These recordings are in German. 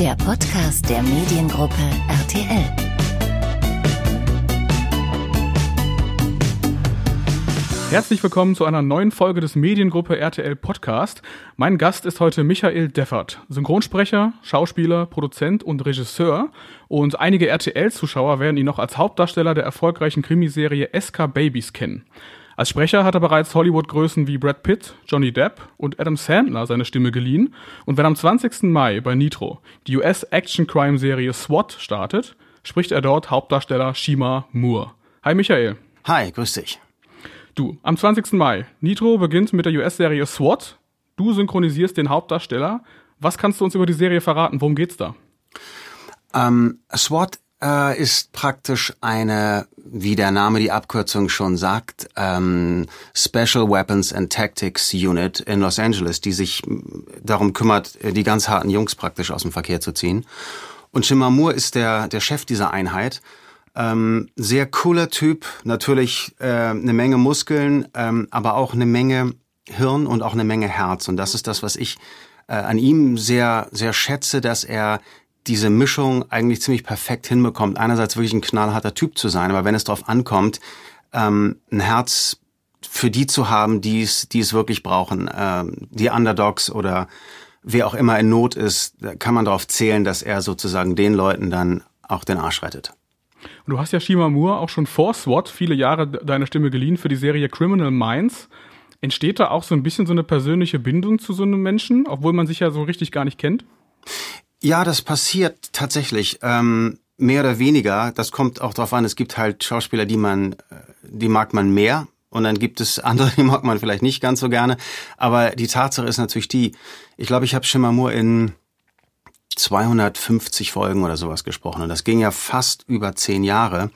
der Podcast der Mediengruppe RTL. Herzlich willkommen zu einer neuen Folge des Mediengruppe RTL Podcast. Mein Gast ist heute Michael Deffert, Synchronsprecher, Schauspieler, Produzent und Regisseur. Und einige RTL-Zuschauer werden ihn noch als Hauptdarsteller der erfolgreichen Krimiserie SK Babies kennen. Als Sprecher hat er bereits Hollywood-Größen wie Brad Pitt, Johnny Depp und Adam Sandler seine Stimme geliehen. Und wenn am 20. Mai bei Nitro die US-Action-Crime-Serie SWAT startet, spricht er dort Hauptdarsteller Shima Moore. Hi Michael. Hi, grüß dich. Du, am 20. Mai. Nitro beginnt mit der US-Serie SWAT. Du synchronisierst den Hauptdarsteller. Was kannst du uns über die Serie verraten? Worum geht's da? Ähm, SWAT äh, ist praktisch eine, wie der Name die Abkürzung schon sagt, ähm, Special Weapons and Tactics Unit in Los Angeles, die sich darum kümmert, die ganz harten Jungs praktisch aus dem Verkehr zu ziehen. Und Shimamur ist der, der Chef dieser Einheit. Ähm, sehr cooler Typ, natürlich äh, eine Menge Muskeln, ähm, aber auch eine Menge Hirn und auch eine Menge Herz. Und das ist das, was ich äh, an ihm sehr, sehr schätze, dass er diese Mischung eigentlich ziemlich perfekt hinbekommt. Einerseits wirklich ein knallharter Typ zu sein, aber wenn es darauf ankommt, ähm, ein Herz für die zu haben, die es, die es wirklich brauchen, ähm, die Underdogs oder wer auch immer in Not ist, kann man darauf zählen, dass er sozusagen den Leuten dann auch den Arsch rettet. Und du hast ja Shima Moore auch schon vor SWAT viele Jahre deine Stimme geliehen für die Serie Criminal Minds. Entsteht da auch so ein bisschen so eine persönliche Bindung zu so einem Menschen, obwohl man sich ja so richtig gar nicht kennt? Ja, das passiert tatsächlich. Ähm, mehr oder weniger. Das kommt auch darauf an. Es gibt halt Schauspieler, die man, äh, die mag man mehr. Und dann gibt es andere, die mag man vielleicht nicht ganz so gerne. Aber die Tatsache ist natürlich die, ich glaube, ich habe Schimmermur in 250 Folgen oder sowas gesprochen. Und das ging ja fast über zehn Jahre.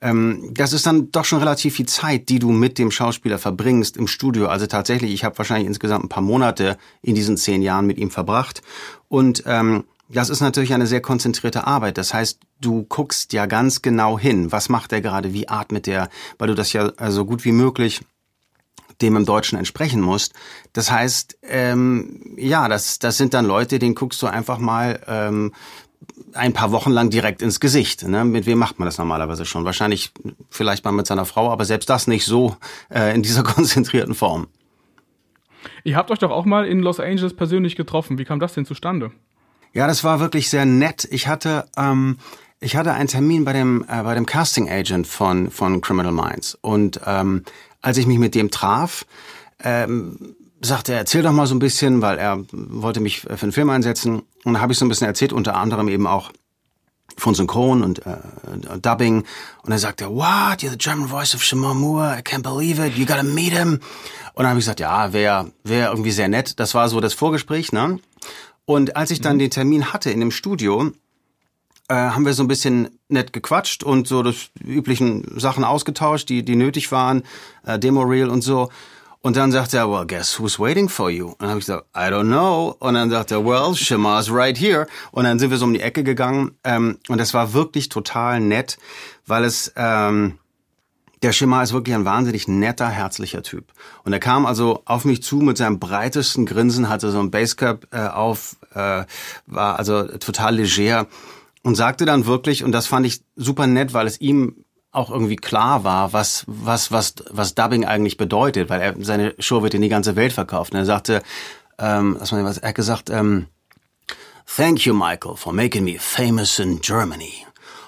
Ähm, das ist dann doch schon relativ viel Zeit, die du mit dem Schauspieler verbringst im Studio. Also tatsächlich, ich habe wahrscheinlich insgesamt ein paar Monate in diesen zehn Jahren mit ihm verbracht. Und ähm, das ist natürlich eine sehr konzentrierte Arbeit. Das heißt, du guckst ja ganz genau hin, was macht er gerade, wie atmet er, weil du das ja so gut wie möglich dem im Deutschen entsprechen musst. Das heißt, ähm, ja, das, das sind dann Leute, denen guckst du einfach mal ähm, ein paar Wochen lang direkt ins Gesicht. Ne? Mit wem macht man das normalerweise schon? Wahrscheinlich vielleicht mal mit seiner Frau, aber selbst das nicht so äh, in dieser konzentrierten Form. Ihr habt euch doch auch mal in Los Angeles persönlich getroffen. Wie kam das denn zustande? Ja, das war wirklich sehr nett. Ich hatte, ähm, ich hatte einen Termin bei dem, äh, bei dem Casting Agent von, von Criminal Minds. Und ähm, als ich mich mit dem traf, ähm, sagte er, erzähl doch mal so ein bisschen, weil er wollte mich für einen Film einsetzen. Und da habe ich so ein bisschen erzählt, unter anderem eben auch von Synchron und äh, Dubbing. Und er sagte, what, you're the German voice of Shimon Moore, I can't believe it, you gotta meet him. Und dann habe ich gesagt, ja, wäre wär irgendwie sehr nett. Das war so das Vorgespräch, ne? Und als ich dann mhm. den Termin hatte in dem Studio, äh, haben wir so ein bisschen nett gequatscht und so das üblichen Sachen ausgetauscht, die, die nötig waren, äh, Demo-Reel und so. Und dann sagt er, well, guess who's waiting for you? Und dann habe ich gesagt, I don't know. Und dann sagt er, well, Shima's right here. Und dann sind wir so um die Ecke gegangen. Ähm, und das war wirklich total nett, weil es... Ähm, der Schema ist wirklich ein wahnsinnig netter, herzlicher Typ. Und er kam also auf mich zu mit seinem breitesten Grinsen, hatte so ein Basecap äh, auf, äh, war also total leger und sagte dann wirklich, und das fand ich super nett, weil es ihm auch irgendwie klar war, was, was, was, was Dubbing eigentlich bedeutet, weil er, seine Show wird in die ganze Welt verkauft. Und er sagte, ähm, was man, was, er hat gesagt, ähm, Thank you, Michael, for making me famous in Germany.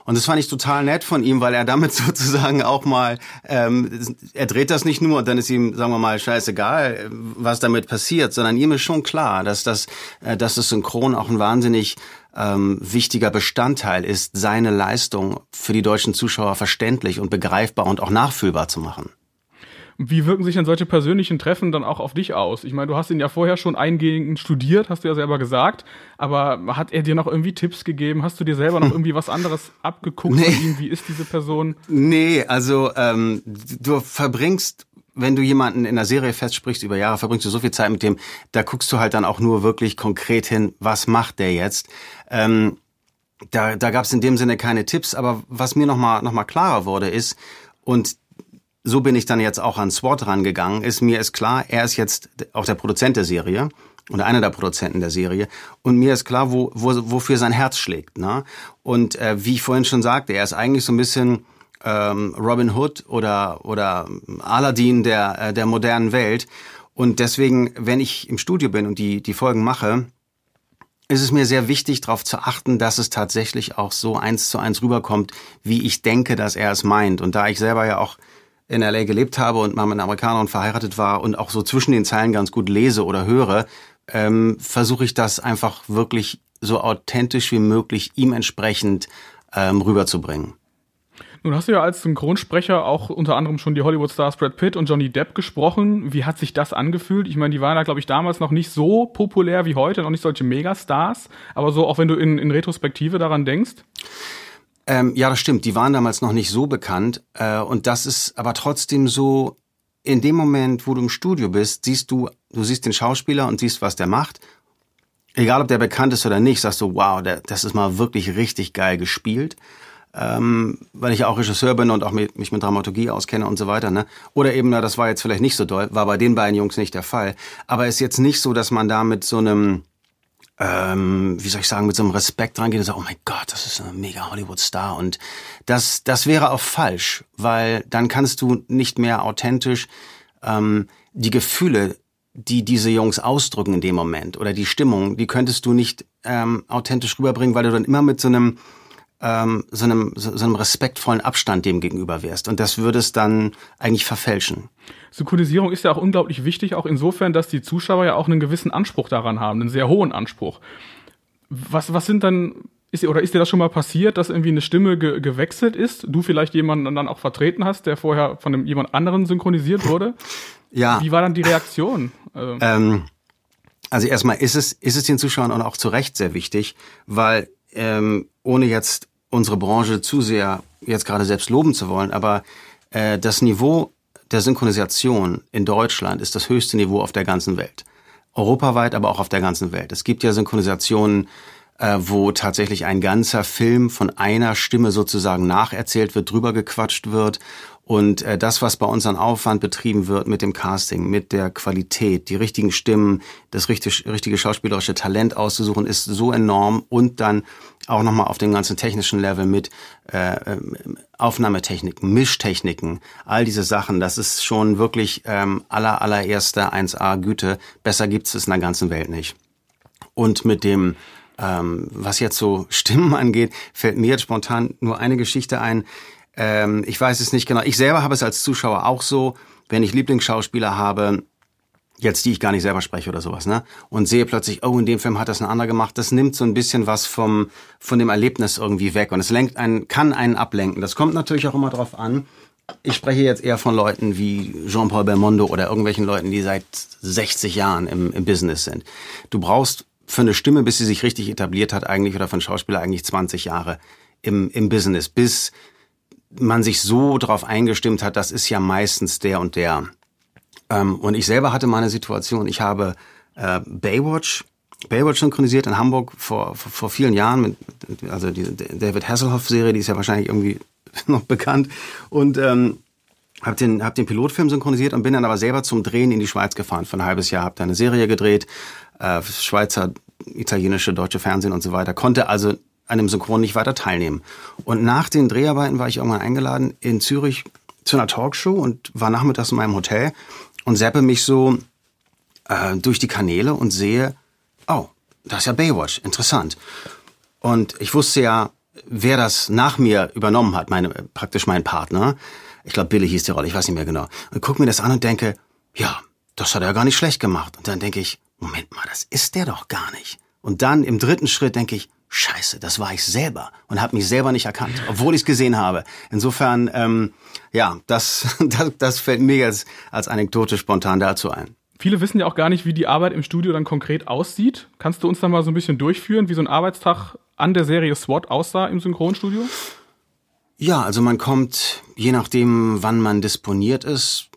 Und das fand ich total nett von ihm, weil er damit sozusagen auch mal, ähm, er dreht das nicht nur und dann ist ihm, sagen wir mal, scheißegal, was damit passiert, sondern ihm ist schon klar, dass das, äh, dass das Synchron auch ein wahnsinnig ähm, wichtiger Bestandteil ist, seine Leistung für die deutschen Zuschauer verständlich und begreifbar und auch nachfühlbar zu machen. Wie wirken sich denn solche persönlichen Treffen dann auch auf dich aus? Ich meine, du hast ihn ja vorher schon eingehend studiert, hast du ja selber gesagt, aber hat er dir noch irgendwie Tipps gegeben? Hast du dir selber noch irgendwie was anderes abgeguckt nee. von ihm? Wie ist diese Person? Nee, also ähm, du verbringst wenn du jemanden in der Serie festsprichst über Jahre, verbringst du so viel Zeit mit dem, da guckst du halt dann auch nur wirklich konkret hin, was macht der jetzt. Ähm, da da gab es in dem Sinne keine Tipps, aber was mir nochmal noch mal klarer wurde ist, und so bin ich dann jetzt auch an SWAT rangegangen, ist mir ist klar, er ist jetzt auch der Produzent der Serie oder einer der Produzenten der Serie. Und mir ist klar, wo, wo, wofür sein Herz schlägt. Ne? Und äh, wie ich vorhin schon sagte, er ist eigentlich so ein bisschen ähm, Robin Hood oder, oder Aladdin der, äh, der modernen Welt. Und deswegen, wenn ich im Studio bin und die, die Folgen mache, ist es mir sehr wichtig, darauf zu achten, dass es tatsächlich auch so eins zu eins rüberkommt, wie ich denke, dass er es meint. Und da ich selber ja auch in LA gelebt habe und mal mit einer Amerikanerin verheiratet war und auch so zwischen den Zeilen ganz gut lese oder höre, ähm, versuche ich das einfach wirklich so authentisch wie möglich ihm entsprechend ähm, rüberzubringen. Nun hast du ja als Synchronsprecher auch unter anderem schon die Hollywood-Stars Brad Pitt und Johnny Depp gesprochen. Wie hat sich das angefühlt? Ich meine, die waren ja, glaube ich, damals noch nicht so populär wie heute, noch nicht solche Megastars. Aber so, auch wenn du in, in Retrospektive daran denkst. Ähm, ja, das stimmt. Die waren damals noch nicht so bekannt. Äh, und das ist aber trotzdem so, in dem Moment, wo du im Studio bist, siehst du, du siehst den Schauspieler und siehst, was der macht. Egal, ob der bekannt ist oder nicht, sagst du, wow, der, das ist mal wirklich richtig geil gespielt. Ähm, weil ich ja auch Regisseur bin und auch mit, mich mit Dramaturgie auskenne und so weiter. Ne? Oder eben, na, das war jetzt vielleicht nicht so doll, war bei den beiden Jungs nicht der Fall. Aber es ist jetzt nicht so, dass man da mit so einem ähm, wie soll ich sagen, mit so einem Respekt rangehen und sagen, oh mein Gott, das ist ein mega Hollywood-Star. Und das, das wäre auch falsch, weil dann kannst du nicht mehr authentisch ähm, die Gefühle, die diese Jungs ausdrücken in dem Moment oder die Stimmung, die könntest du nicht ähm, authentisch rüberbringen, weil du dann immer mit so einem ähm, so, einem, so, so einem respektvollen Abstand dem gegenüber wärst. Und das würde es dann eigentlich verfälschen. Synchronisierung ist ja auch unglaublich wichtig, auch insofern, dass die Zuschauer ja auch einen gewissen Anspruch daran haben, einen sehr hohen Anspruch. Was, was sind dann, ist, oder ist dir das schon mal passiert, dass irgendwie eine Stimme ge gewechselt ist, du vielleicht jemanden dann auch vertreten hast, der vorher von einem, jemand anderen synchronisiert wurde? Ja. Wie war dann die Reaktion? Also, ähm, also erstmal ist es, ist es den Zuschauern auch zu Recht sehr wichtig, weil ähm, ohne jetzt unsere Branche zu sehr jetzt gerade selbst loben zu wollen, aber äh, das Niveau der Synchronisation in Deutschland ist das höchste Niveau auf der ganzen Welt. Europaweit, aber auch auf der ganzen Welt. Es gibt ja Synchronisationen, äh, wo tatsächlich ein ganzer Film von einer Stimme sozusagen nacherzählt wird, drüber gequatscht wird und äh, das, was bei uns an Aufwand betrieben wird mit dem Casting, mit der Qualität, die richtigen Stimmen, das richtig, richtige schauspielerische Talent auszusuchen, ist so enorm und dann auch nochmal auf dem ganzen technischen Level mit äh, ähm, Aufnahmetechniken, Mischtechniken, all diese Sachen, das ist schon wirklich ähm, aller allererster 1A Güte. Besser gibt's es in der ganzen Welt nicht. Und mit dem ähm, was jetzt so Stimmen angeht, fällt mir jetzt spontan nur eine Geschichte ein. Ähm, ich weiß es nicht genau. Ich selber habe es als Zuschauer auch so, wenn ich Lieblingsschauspieler habe, jetzt die ich gar nicht selber spreche oder sowas, ne? Und sehe plötzlich, oh, in dem Film hat das ein anderer gemacht. Das nimmt so ein bisschen was vom von dem Erlebnis irgendwie weg und es lenkt einen, kann einen ablenken. Das kommt natürlich auch immer drauf an. Ich spreche jetzt eher von Leuten wie Jean-Paul Belmondo oder irgendwelchen Leuten, die seit 60 Jahren im, im Business sind. Du brauchst für eine Stimme, bis sie sich richtig etabliert hat, eigentlich oder für einen Schauspieler eigentlich 20 Jahre im, im Business, bis man sich so darauf eingestimmt hat, das ist ja meistens der und der. Ähm, und ich selber hatte mal eine Situation, ich habe äh, Baywatch, Baywatch synchronisiert in Hamburg vor, vor, vor vielen Jahren, mit, also die David Hasselhoff-Serie, die ist ja wahrscheinlich irgendwie noch bekannt. Und ähm, habe den, hab den Pilotfilm synchronisiert und bin dann aber selber zum Drehen in die Schweiz gefahren. Für ein halbes Jahr habe da eine Serie gedreht, äh, Schweizer, italienische, deutsche Fernsehen und so weiter. Konnte also an dem Synchron nicht weiter teilnehmen. Und nach den Dreharbeiten war ich irgendwann eingeladen in Zürich zu einer Talkshow und war nachmittags in meinem Hotel und seppe mich so äh, durch die Kanäle und sehe, oh, das ist ja Baywatch, interessant. Und ich wusste ja, wer das nach mir übernommen hat, meine, praktisch mein Partner. Ich glaube, Billy hieß die Rolle, ich weiß nicht mehr genau. Und guck mir das an und denke, ja, das hat er gar nicht schlecht gemacht. Und dann denke ich, Moment mal, das ist der doch gar nicht. Und dann im dritten Schritt denke ich, Scheiße, das war ich selber und habe mich selber nicht erkannt, obwohl ich es gesehen habe. Insofern, ähm, ja, das, das, das fällt mir jetzt als Anekdote spontan dazu ein. Viele wissen ja auch gar nicht, wie die Arbeit im Studio dann konkret aussieht. Kannst du uns da mal so ein bisschen durchführen, wie so ein Arbeitstag an der Serie SWAT aussah im Synchronstudio? Ja, also man kommt, je nachdem, wann man disponiert ist,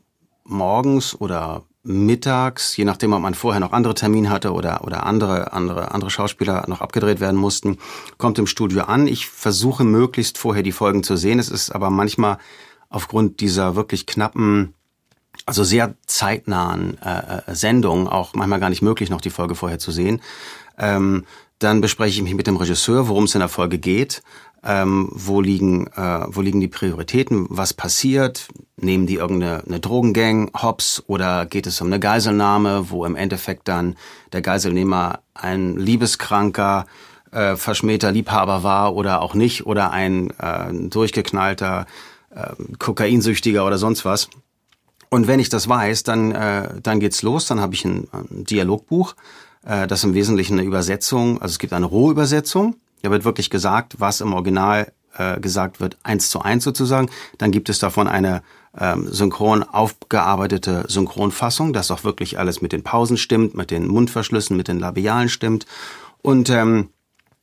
morgens oder mittags, je nachdem, ob man vorher noch andere Termine hatte oder, oder andere, andere, andere Schauspieler noch abgedreht werden mussten, kommt im Studio an. Ich versuche möglichst vorher die Folgen zu sehen. Es ist aber manchmal aufgrund dieser wirklich knappen, also sehr zeitnahen äh, Sendung auch manchmal gar nicht möglich, noch die Folge vorher zu sehen. Ähm, dann bespreche ich mich mit dem Regisseur, worum es in der Folge geht. Ähm, wo liegen äh, wo liegen die Prioritäten? Was passiert? Nehmen die irgendeine eine Drogengang Hops oder geht es um eine Geiselnahme, wo im Endeffekt dann der Geiselnehmer ein liebeskranker äh, verschmähter Liebhaber war oder auch nicht oder ein äh, durchgeknallter äh, Kokainsüchtiger oder sonst was? Und wenn ich das weiß, dann äh, dann geht's los. Dann habe ich ein, ein Dialogbuch, äh, das im Wesentlichen eine Übersetzung, also es gibt eine Rohübersetzung da wird wirklich gesagt, was im Original äh, gesagt wird, eins zu eins sozusagen. Dann gibt es davon eine ähm, synchron aufgearbeitete Synchronfassung, dass auch wirklich alles mit den Pausen stimmt, mit den Mundverschlüssen, mit den Labialen stimmt. Und ähm,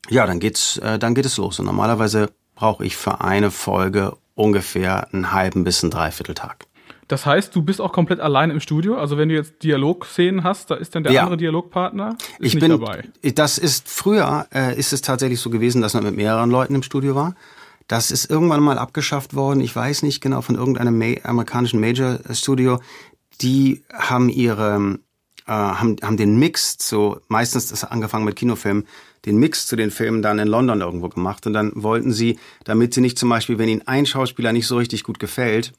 ja, dann geht's, äh, dann geht es los. Und normalerweise brauche ich für eine Folge ungefähr einen halben bis einen Dreivierteltag. Das heißt, du bist auch komplett allein im Studio. Also wenn du jetzt Dialogszenen hast, da ist dann der ja. andere Dialogpartner ich nicht bin, dabei. Das ist früher äh, ist es tatsächlich so gewesen, dass man mit mehreren Leuten im Studio war. Das ist irgendwann mal abgeschafft worden. Ich weiß nicht genau von irgendeinem Ma amerikanischen Major Studio. Die haben ihre äh, haben, haben den Mix zu meistens das angefangen mit Kinofilmen den Mix zu den Filmen dann in London irgendwo gemacht und dann wollten sie, damit sie nicht zum Beispiel, wenn ihnen ein Schauspieler nicht so richtig gut gefällt,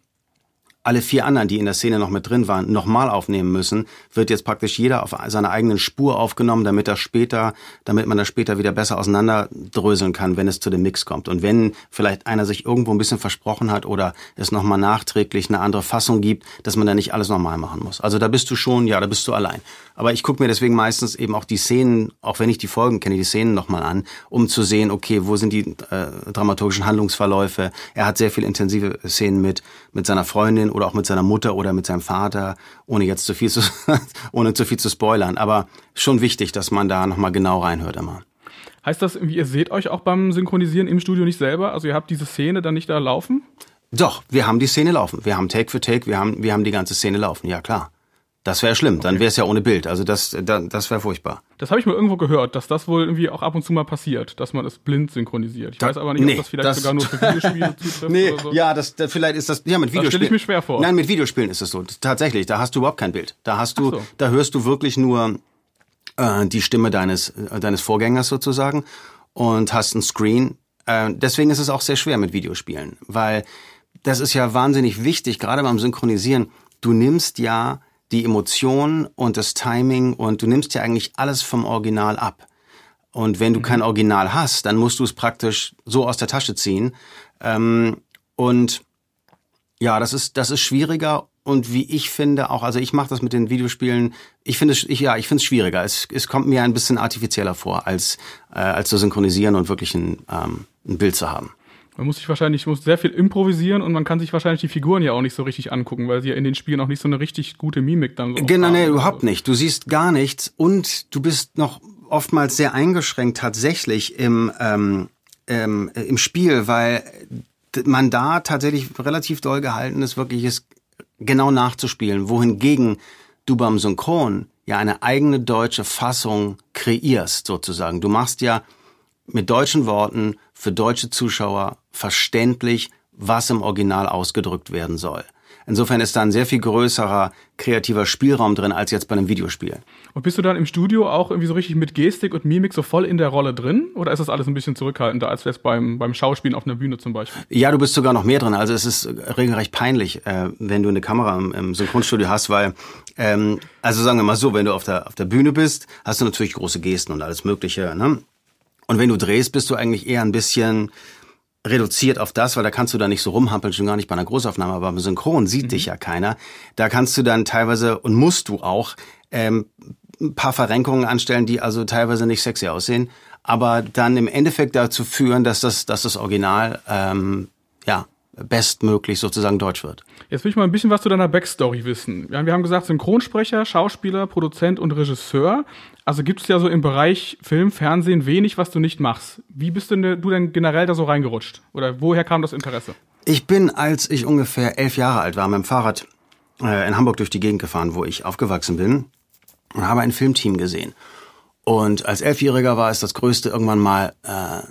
alle vier anderen, die in der Szene noch mit drin waren, nochmal aufnehmen müssen, wird jetzt praktisch jeder auf seiner eigenen Spur aufgenommen, damit das später, damit man das später wieder besser auseinanderdröseln kann, wenn es zu dem Mix kommt. Und wenn vielleicht einer sich irgendwo ein bisschen versprochen hat oder es nochmal nachträglich eine andere Fassung gibt, dass man da nicht alles nochmal machen muss. Also da bist du schon, ja, da bist du allein. Aber ich gucke mir deswegen meistens eben auch die Szenen, auch wenn ich die Folgen kenne, die Szenen nochmal an, um zu sehen, okay, wo sind die äh, dramaturgischen Handlungsverläufe. Er hat sehr viel intensive Szenen mit, mit seiner Freundin oder auch mit seiner Mutter oder mit seinem Vater, ohne jetzt zu viel zu, ohne zu viel zu spoilern. Aber schon wichtig, dass man da nochmal genau reinhört immer. Heißt das, ihr seht euch auch beim Synchronisieren im Studio nicht selber? Also ihr habt diese Szene dann nicht da laufen? Doch, wir haben die Szene laufen. Wir haben Take für Take, wir haben, wir haben die ganze Szene laufen, ja klar. Das wäre schlimm, dann wäre es ja ohne Bild. Also das, das wäre furchtbar. Das habe ich mal irgendwo gehört, dass das wohl irgendwie auch ab und zu mal passiert, dass man es blind synchronisiert. Ich da, weiß aber nicht, nee, ob das vielleicht das, sogar nur für Videospiele zutrifft nee, oder so. Ja, das, das vielleicht ist das ja mit Videospielen. Das stelle ich mir schwer vor. Nein, mit Videospielen ist es so. Tatsächlich, da hast du überhaupt kein Bild. Da hast du, so. da hörst du wirklich nur äh, die Stimme deines äh, deines Vorgängers sozusagen und hast ein Screen. Äh, deswegen ist es auch sehr schwer mit Videospielen, weil das ist ja wahnsinnig wichtig, gerade beim Synchronisieren. Du nimmst ja die Emotion und das Timing und du nimmst ja eigentlich alles vom Original ab. Und wenn du mhm. kein Original hast, dann musst du es praktisch so aus der Tasche ziehen. Ähm, und ja, das ist das ist schwieriger und wie ich finde auch, also ich mache das mit den Videospielen. Ich finde es, ich, ja, ich finde es schwieriger. Es, es kommt mir ein bisschen artifizieller vor, als äh, als zu synchronisieren und wirklich ein, ähm, ein Bild zu haben. Man muss sich wahrscheinlich muss sehr viel improvisieren und man kann sich wahrscheinlich die Figuren ja auch nicht so richtig angucken, weil sie ja in den Spielen auch nicht so eine richtig gute Mimik dann so Genau, nee, überhaupt nicht. Du siehst gar nichts und du bist noch oftmals sehr eingeschränkt tatsächlich im ähm, ähm, im Spiel, weil man da tatsächlich relativ doll gehalten ist, wirklich es genau nachzuspielen, wohingegen du beim Synchron ja eine eigene deutsche Fassung kreierst sozusagen. Du machst ja mit deutschen Worten für deutsche Zuschauer verständlich, was im Original ausgedrückt werden soll. Insofern ist da ein sehr viel größerer kreativer Spielraum drin als jetzt bei einem Videospiel. Und bist du dann im Studio auch irgendwie so richtig mit Gestik und Mimik so voll in der Rolle drin? Oder ist das alles ein bisschen zurückhaltender als jetzt beim, beim Schauspielen auf einer Bühne zum Beispiel? Ja, du bist sogar noch mehr drin. Also es ist regelrecht peinlich, äh, wenn du eine Kamera im, im Synchronstudio hast, weil, ähm, also sagen wir mal so, wenn du auf der, auf der Bühne bist, hast du natürlich große Gesten und alles Mögliche. Ne? Und wenn du drehst, bist du eigentlich eher ein bisschen reduziert auf das, weil da kannst du da nicht so rumhampeln, schon gar nicht bei einer Großaufnahme, aber beim Synchron sieht mhm. dich ja keiner. Da kannst du dann teilweise und musst du auch ähm, ein paar Verrenkungen anstellen, die also teilweise nicht sexy aussehen, aber dann im Endeffekt dazu führen, dass das, dass das Original ähm, ja bestmöglich sozusagen deutsch wird. Jetzt will ich mal ein bisschen was zu deiner Backstory wissen. Wir haben gesagt, Synchronsprecher, Schauspieler, Produzent und Regisseur. Also gibt es ja so im Bereich Film, Fernsehen wenig, was du nicht machst. Wie bist denn du denn generell da so reingerutscht? Oder woher kam das Interesse? Ich bin, als ich ungefähr elf Jahre alt war, mit dem Fahrrad äh, in Hamburg durch die Gegend gefahren, wo ich aufgewachsen bin, und habe ein Filmteam gesehen. Und als Elfjähriger war es das Größte, irgendwann mal äh,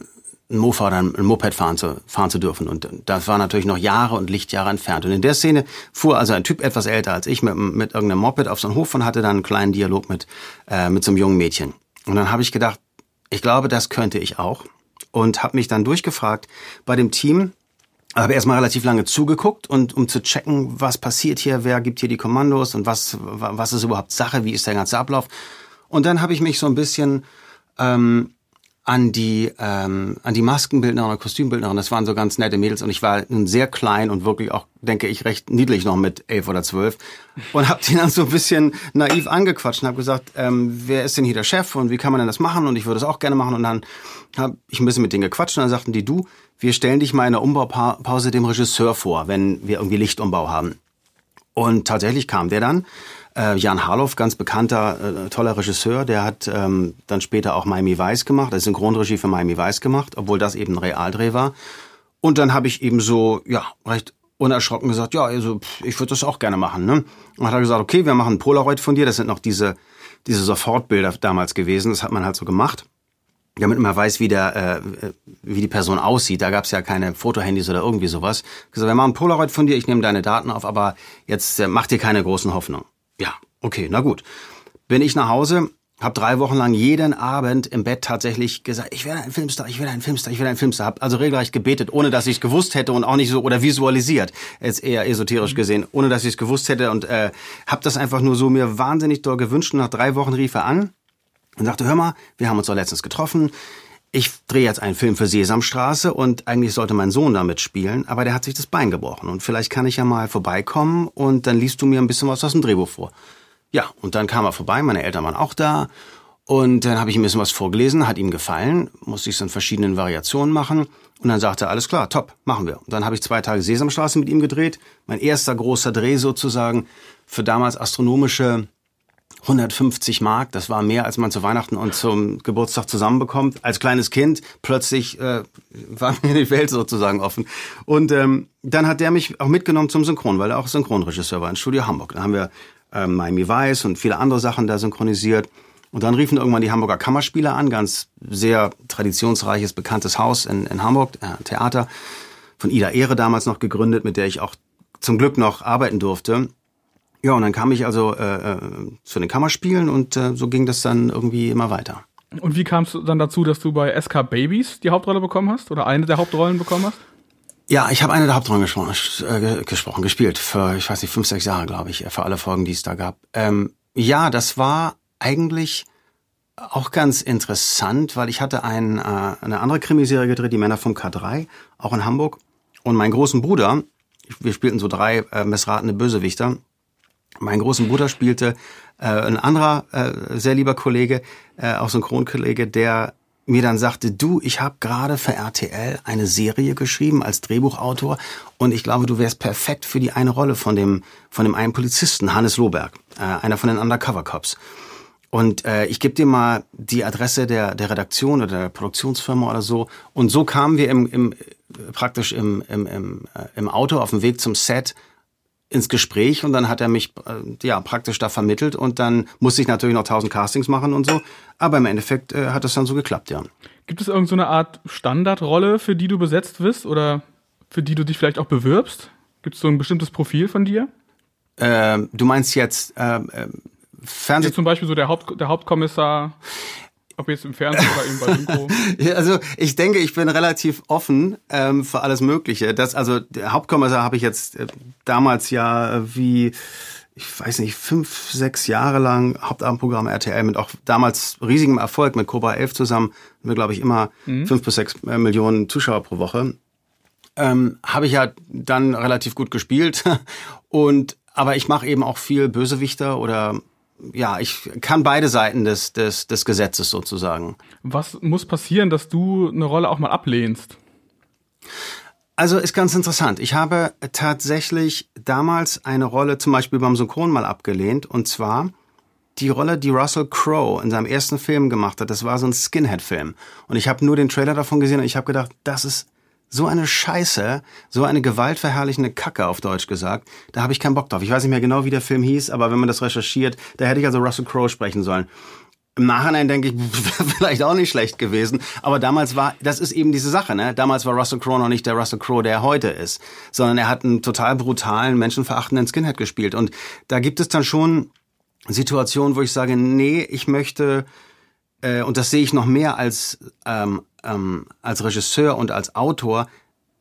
ein Mofa oder ein Moped fahren zu, fahren zu dürfen. Und das war natürlich noch Jahre und Lichtjahre entfernt. Und in der Szene fuhr also ein Typ etwas älter als ich mit, mit irgendeinem Moped auf so einen Hof und hatte dann einen kleinen Dialog mit, äh, mit so einem jungen Mädchen. Und dann habe ich gedacht, ich glaube, das könnte ich auch. Und habe mich dann durchgefragt bei dem Team, habe erstmal relativ lange zugeguckt und um zu checken, was passiert hier, wer gibt hier die Kommandos und was, was ist überhaupt Sache, wie ist der ganze Ablauf. Und dann habe ich mich so ein bisschen ähm, an die ähm, an die Maskenbildnerin oder Kostümbildnerin. Das waren so ganz nette Mädels und ich war nun sehr klein und wirklich auch, denke ich, recht niedlich noch mit elf oder zwölf und habe die dann so ein bisschen naiv angequatscht und habe gesagt, ähm, wer ist denn hier der Chef und wie kann man denn das machen und ich würde es auch gerne machen und dann habe ich ein bisschen mit denen gequatscht und dann sagten die, du, wir stellen dich mal in der Umbaupause dem Regisseur vor, wenn wir irgendwie Lichtumbau haben. Und tatsächlich kam der dann äh, Jan Harloff, ganz bekannter, äh, toller Regisseur, der hat ähm, dann später auch Miami Vice gemacht, das Synchronregie für Miami Vice gemacht, obwohl das eben ein Realdreh war. Und dann habe ich eben so, ja, recht unerschrocken gesagt, ja, also ich würde das auch gerne machen. Ne? Und hat er gesagt, okay, wir machen Polaroid von dir. Das sind noch diese, diese Sofortbilder damals gewesen. Das hat man halt so gemacht damit man weiß, wie der, äh, wie die Person aussieht. Da gab es ja keine Fotohandys oder irgendwie sowas. Ich gesagt, wir machen Polaroid von dir, ich nehme deine Daten auf, aber jetzt äh, mach dir keine großen Hoffnungen. Ja, okay, na gut. Bin ich nach Hause, habe drei Wochen lang jeden Abend im Bett tatsächlich gesagt, ich werde ein Filmstar, ich werde ein Filmstar, ich werde ein Filmstar. Hab also regelrecht gebetet, ohne dass ich es gewusst hätte und auch nicht so oder visualisiert, jetzt eher esoterisch gesehen, ohne dass ich es gewusst hätte und äh, habe das einfach nur so mir wahnsinnig doll gewünscht. Und nach drei Wochen rief er an und sagte, hör mal, wir haben uns doch letztens getroffen ich drehe jetzt einen Film für Sesamstraße und eigentlich sollte mein Sohn damit spielen, aber der hat sich das Bein gebrochen und vielleicht kann ich ja mal vorbeikommen und dann liest du mir ein bisschen was aus dem Drehbuch vor. Ja, und dann kam er vorbei, meine Eltern waren auch da und dann habe ich ihm ein bisschen was vorgelesen, hat ihm gefallen, musste ich es in verschiedenen Variationen machen und dann sagte er, alles klar, top, machen wir. Und dann habe ich zwei Tage Sesamstraße mit ihm gedreht, mein erster großer Dreh sozusagen für damals astronomische 150 Mark, das war mehr, als man zu Weihnachten und zum Geburtstag zusammenbekommt. Als kleines Kind plötzlich äh, war mir die Welt sozusagen offen. Und ähm, dann hat der mich auch mitgenommen zum Synchron, weil er auch Synchronregisseur war in Studio Hamburg. Da haben wir äh, Miami Vice und viele andere Sachen da synchronisiert. Und dann riefen irgendwann die Hamburger Kammerspieler an, ganz sehr traditionsreiches, bekanntes Haus in, in Hamburg, äh, Theater, von Ida Ehre damals noch gegründet, mit der ich auch zum Glück noch arbeiten durfte. Ja, und dann kam ich also äh, äh, zu den Kammerspielen und äh, so ging das dann irgendwie immer weiter. Und wie kam es dann dazu, dass du bei SK Babies die Hauptrolle bekommen hast oder eine der Hauptrollen bekommen hast? Ja, ich habe eine der Hauptrollen gesprochen, äh, gesprochen, gespielt für, ich weiß nicht, fünf, sechs Jahre, glaube ich, für alle Folgen, die es da gab. Ähm, ja, das war eigentlich auch ganz interessant, weil ich hatte ein, äh, eine andere Krimiserie gedreht, die Männer vom K3, auch in Hamburg. Und meinen großen Bruder, wir spielten so drei äh, missratene Bösewichter, mein großen Bruder spielte äh, ein anderer äh, sehr lieber Kollege, äh, auch Synchronkollege, der mir dann sagte, du, ich habe gerade für RTL eine Serie geschrieben als Drehbuchautor und ich glaube, du wärst perfekt für die eine Rolle von dem von dem einen Polizisten, Hannes Lohberg, äh, einer von den Undercover Cops. Und äh, ich gebe dir mal die Adresse der, der Redaktion oder der Produktionsfirma oder so. Und so kamen wir im, im praktisch im, im, im, äh, im Auto auf dem Weg zum Set ins Gespräch und dann hat er mich äh, ja praktisch da vermittelt und dann musste ich natürlich noch tausend Castings machen und so. Aber im Endeffekt äh, hat es dann so geklappt, ja. Gibt es irgendeine so Art Standardrolle, für die du besetzt wirst oder für die du dich vielleicht auch bewirbst? Gibt es so ein bestimmtes Profil von dir? Ähm, du meinst jetzt äh, Fernseh... zum Beispiel so der, Haupt, der Hauptkommissar. Ob jetzt im Fernsehen oder eben bei ja, also ich denke, ich bin relativ offen ähm, für alles Mögliche. Das, also der Hauptkommissar habe ich jetzt äh, damals ja äh, wie ich weiß nicht, fünf, sechs Jahre lang Hauptabendprogramm RTL mit auch damals riesigem Erfolg mit Cobra 11 zusammen, wir glaube ich immer mhm. fünf bis sechs äh, Millionen Zuschauer pro Woche. Ähm, habe ich ja dann relativ gut gespielt und aber ich mache eben auch viel Bösewichter oder ja, ich kann beide Seiten des, des, des Gesetzes sozusagen. Was muss passieren, dass du eine Rolle auch mal ablehnst? Also ist ganz interessant. Ich habe tatsächlich damals eine Rolle zum Beispiel beim Synchron mal abgelehnt und zwar die Rolle, die Russell Crowe in seinem ersten Film gemacht hat. Das war so ein Skinhead-Film und ich habe nur den Trailer davon gesehen und ich habe gedacht, das ist so eine Scheiße, so eine gewaltverherrlichende Kacke auf Deutsch gesagt, da habe ich keinen Bock drauf. Ich weiß nicht mehr genau, wie der Film hieß, aber wenn man das recherchiert, da hätte ich also Russell Crowe sprechen sollen. Im Nachhinein denke ich, vielleicht auch nicht schlecht gewesen. Aber damals war, das ist eben diese Sache, ne? Damals war Russell Crowe noch nicht der Russell Crowe, der er heute ist. Sondern er hat einen total brutalen, menschenverachtenden Skinhead gespielt. Und da gibt es dann schon Situationen, wo ich sage, nee, ich möchte, äh, und das sehe ich noch mehr als, ähm, ähm, als Regisseur und als Autor,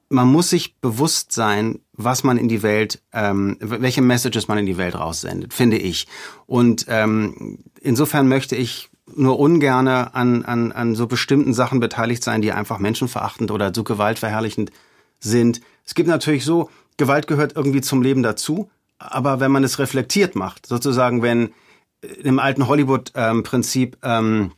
man muss sich bewusst sein, was man in die Welt, ähm, welche Messages man in die Welt raussendet, finde ich. Und ähm, insofern möchte ich nur ungerne an, an, an so bestimmten Sachen beteiligt sein, die einfach menschenverachtend oder so gewaltverherrlichend sind. Es gibt natürlich so, Gewalt gehört irgendwie zum Leben dazu, aber wenn man es reflektiert macht, sozusagen, wenn im alten Hollywood-Prinzip ähm,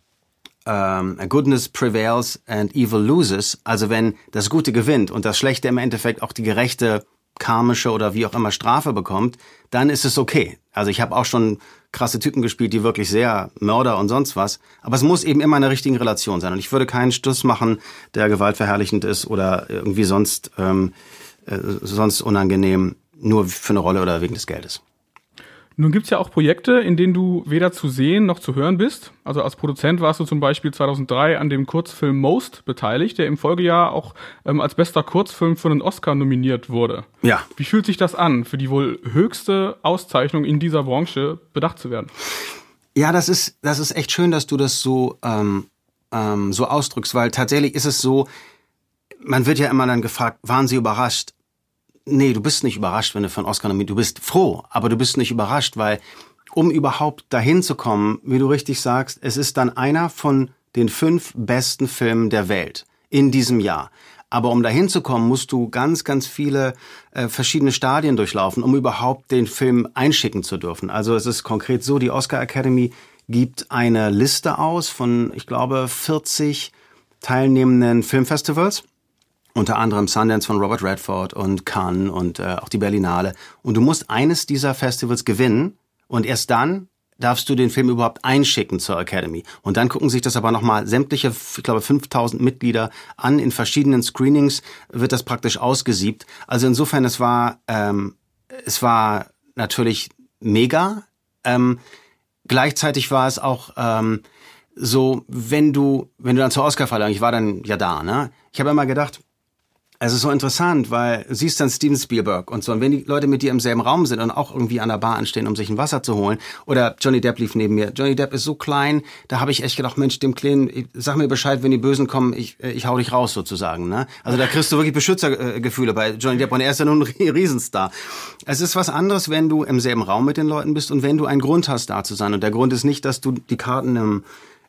ähm, Goodness prevails and evil loses, also wenn das Gute gewinnt und das Schlechte im Endeffekt auch die gerechte karmische oder wie auch immer Strafe bekommt, dann ist es okay. Also ich habe auch schon krasse Typen gespielt, die wirklich sehr Mörder und sonst was. Aber es muss eben immer in der richtigen Relation sein. Und ich würde keinen Stuss machen, der gewaltverherrlichend ist oder irgendwie sonst, ähm, äh, sonst unangenehm, nur für eine Rolle oder wegen des Geldes. Nun gibt's ja auch Projekte, in denen du weder zu sehen noch zu hören bist. Also als Produzent warst du zum Beispiel 2003 an dem Kurzfilm Most beteiligt, der im Folgejahr auch ähm, als bester Kurzfilm für einen Oscar nominiert wurde. Ja. Wie fühlt sich das an, für die wohl höchste Auszeichnung in dieser Branche bedacht zu werden? Ja, das ist, das ist echt schön, dass du das so, ähm, ähm, so ausdrückst, weil tatsächlich ist es so, man wird ja immer dann gefragt, waren Sie überrascht? Nee, du bist nicht überrascht, wenn du von Oscar nominiert Du bist froh, aber du bist nicht überrascht, weil um überhaupt dahin zu kommen, wie du richtig sagst, es ist dann einer von den fünf besten Filmen der Welt in diesem Jahr. Aber um dahin zu kommen, musst du ganz, ganz viele äh, verschiedene Stadien durchlaufen, um überhaupt den Film einschicken zu dürfen. Also es ist konkret so, die Oscar Academy gibt eine Liste aus von, ich glaube, 40 teilnehmenden Filmfestivals unter anderem Sundance von Robert Redford und Cannes und äh, auch die Berlinale. Und du musst eines dieser Festivals gewinnen und erst dann darfst du den Film überhaupt einschicken zur Academy. Und dann gucken sich das aber nochmal sämtliche, ich glaube 5000 Mitglieder an. In verschiedenen Screenings wird das praktisch ausgesiebt. Also insofern, es war, ähm, es war natürlich mega. Ähm, gleichzeitig war es auch ähm, so, wenn du, wenn du dann zur Oscarverleihung, ich war dann ja da, ne? Ich habe immer gedacht, ist so interessant, weil siehst dann Steven Spielberg und so. Und wenn die Leute mit dir im selben Raum sind und auch irgendwie an der Bar anstehen, um sich ein Wasser zu holen, oder Johnny Depp lief neben mir. Johnny Depp ist so klein, da habe ich echt gedacht, Mensch, dem Kleinen, sag mir Bescheid, wenn die Bösen kommen, ich, äh, ich hau dich raus sozusagen. Ne? Also da kriegst du wirklich Beschützergefühle bei Johnny Depp und er ist ja nun ein Riesenstar. Es ist was anderes, wenn du im selben Raum mit den Leuten bist und wenn du einen Grund hast, da zu sein. Und der Grund ist nicht, dass du die Karten im,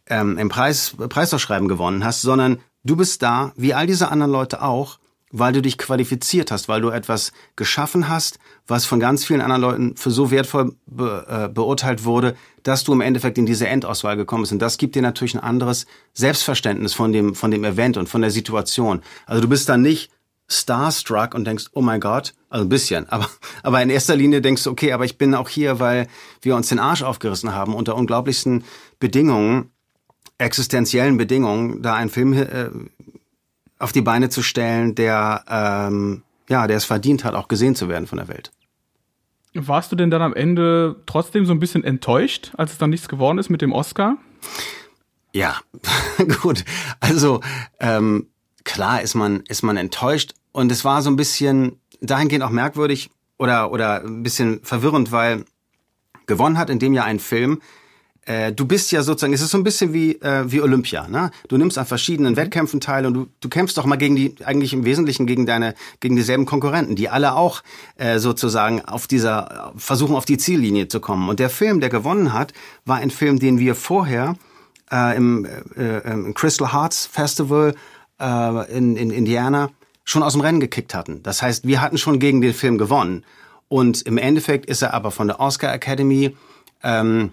ähm, im Preis, Preisausschreiben gewonnen hast, sondern du bist da, wie all diese anderen Leute auch, weil du dich qualifiziert hast, weil du etwas geschaffen hast, was von ganz vielen anderen Leuten für so wertvoll be, äh, beurteilt wurde, dass du im Endeffekt in diese Endauswahl gekommen bist. Und das gibt dir natürlich ein anderes Selbstverständnis von dem, von dem Event und von der Situation. Also du bist dann nicht starstruck und denkst, oh mein Gott, also ein bisschen, aber, aber in erster Linie denkst du, okay, aber ich bin auch hier, weil wir uns den Arsch aufgerissen haben unter unglaublichsten Bedingungen, existenziellen Bedingungen, da einen Film äh, auf die Beine zu stellen, der ähm, ja, der es verdient hat, auch gesehen zu werden von der Welt. Warst du denn dann am Ende trotzdem so ein bisschen enttäuscht, als es dann nichts geworden ist mit dem Oscar? Ja, gut. Also ähm, klar ist man ist man enttäuscht und es war so ein bisschen dahingehend auch merkwürdig oder oder ein bisschen verwirrend, weil gewonnen hat in dem Jahr ein Film, äh, du bist ja sozusagen, es ist so ein bisschen wie, äh, wie Olympia, ne? Du nimmst an verschiedenen Wettkämpfen teil und du, du kämpfst doch mal gegen die, eigentlich im Wesentlichen gegen deine, gegen dieselben Konkurrenten, die alle auch äh, sozusagen auf dieser, versuchen auf die Ziellinie zu kommen. Und der Film, der gewonnen hat, war ein Film, den wir vorher äh, im, äh, im Crystal Hearts Festival äh, in, in Indiana schon aus dem Rennen gekickt hatten. Das heißt, wir hatten schon gegen den Film gewonnen. Und im Endeffekt ist er aber von der Oscar Academy ähm,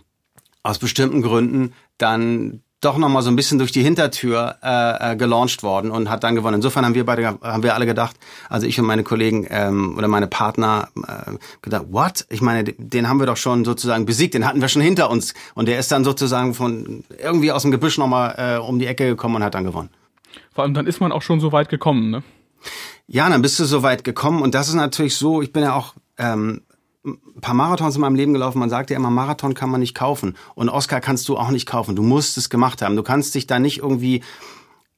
aus bestimmten Gründen dann doch noch mal so ein bisschen durch die Hintertür äh, äh, gelauncht worden und hat dann gewonnen. Insofern haben wir beide, haben wir alle gedacht, also ich und meine Kollegen ähm, oder meine Partner äh, gedacht, what? Ich meine, den haben wir doch schon sozusagen besiegt, den hatten wir schon hinter uns und der ist dann sozusagen von irgendwie aus dem Gebüsch noch mal äh, um die Ecke gekommen und hat dann gewonnen. Vor allem dann ist man auch schon so weit gekommen, ne? Ja, dann bist du so weit gekommen und das ist natürlich so. Ich bin ja auch ähm, ein paar Marathons in meinem Leben gelaufen. Man sagt ja immer, Marathon kann man nicht kaufen. Und Oscar kannst du auch nicht kaufen. Du musst es gemacht haben. Du kannst dich da nicht irgendwie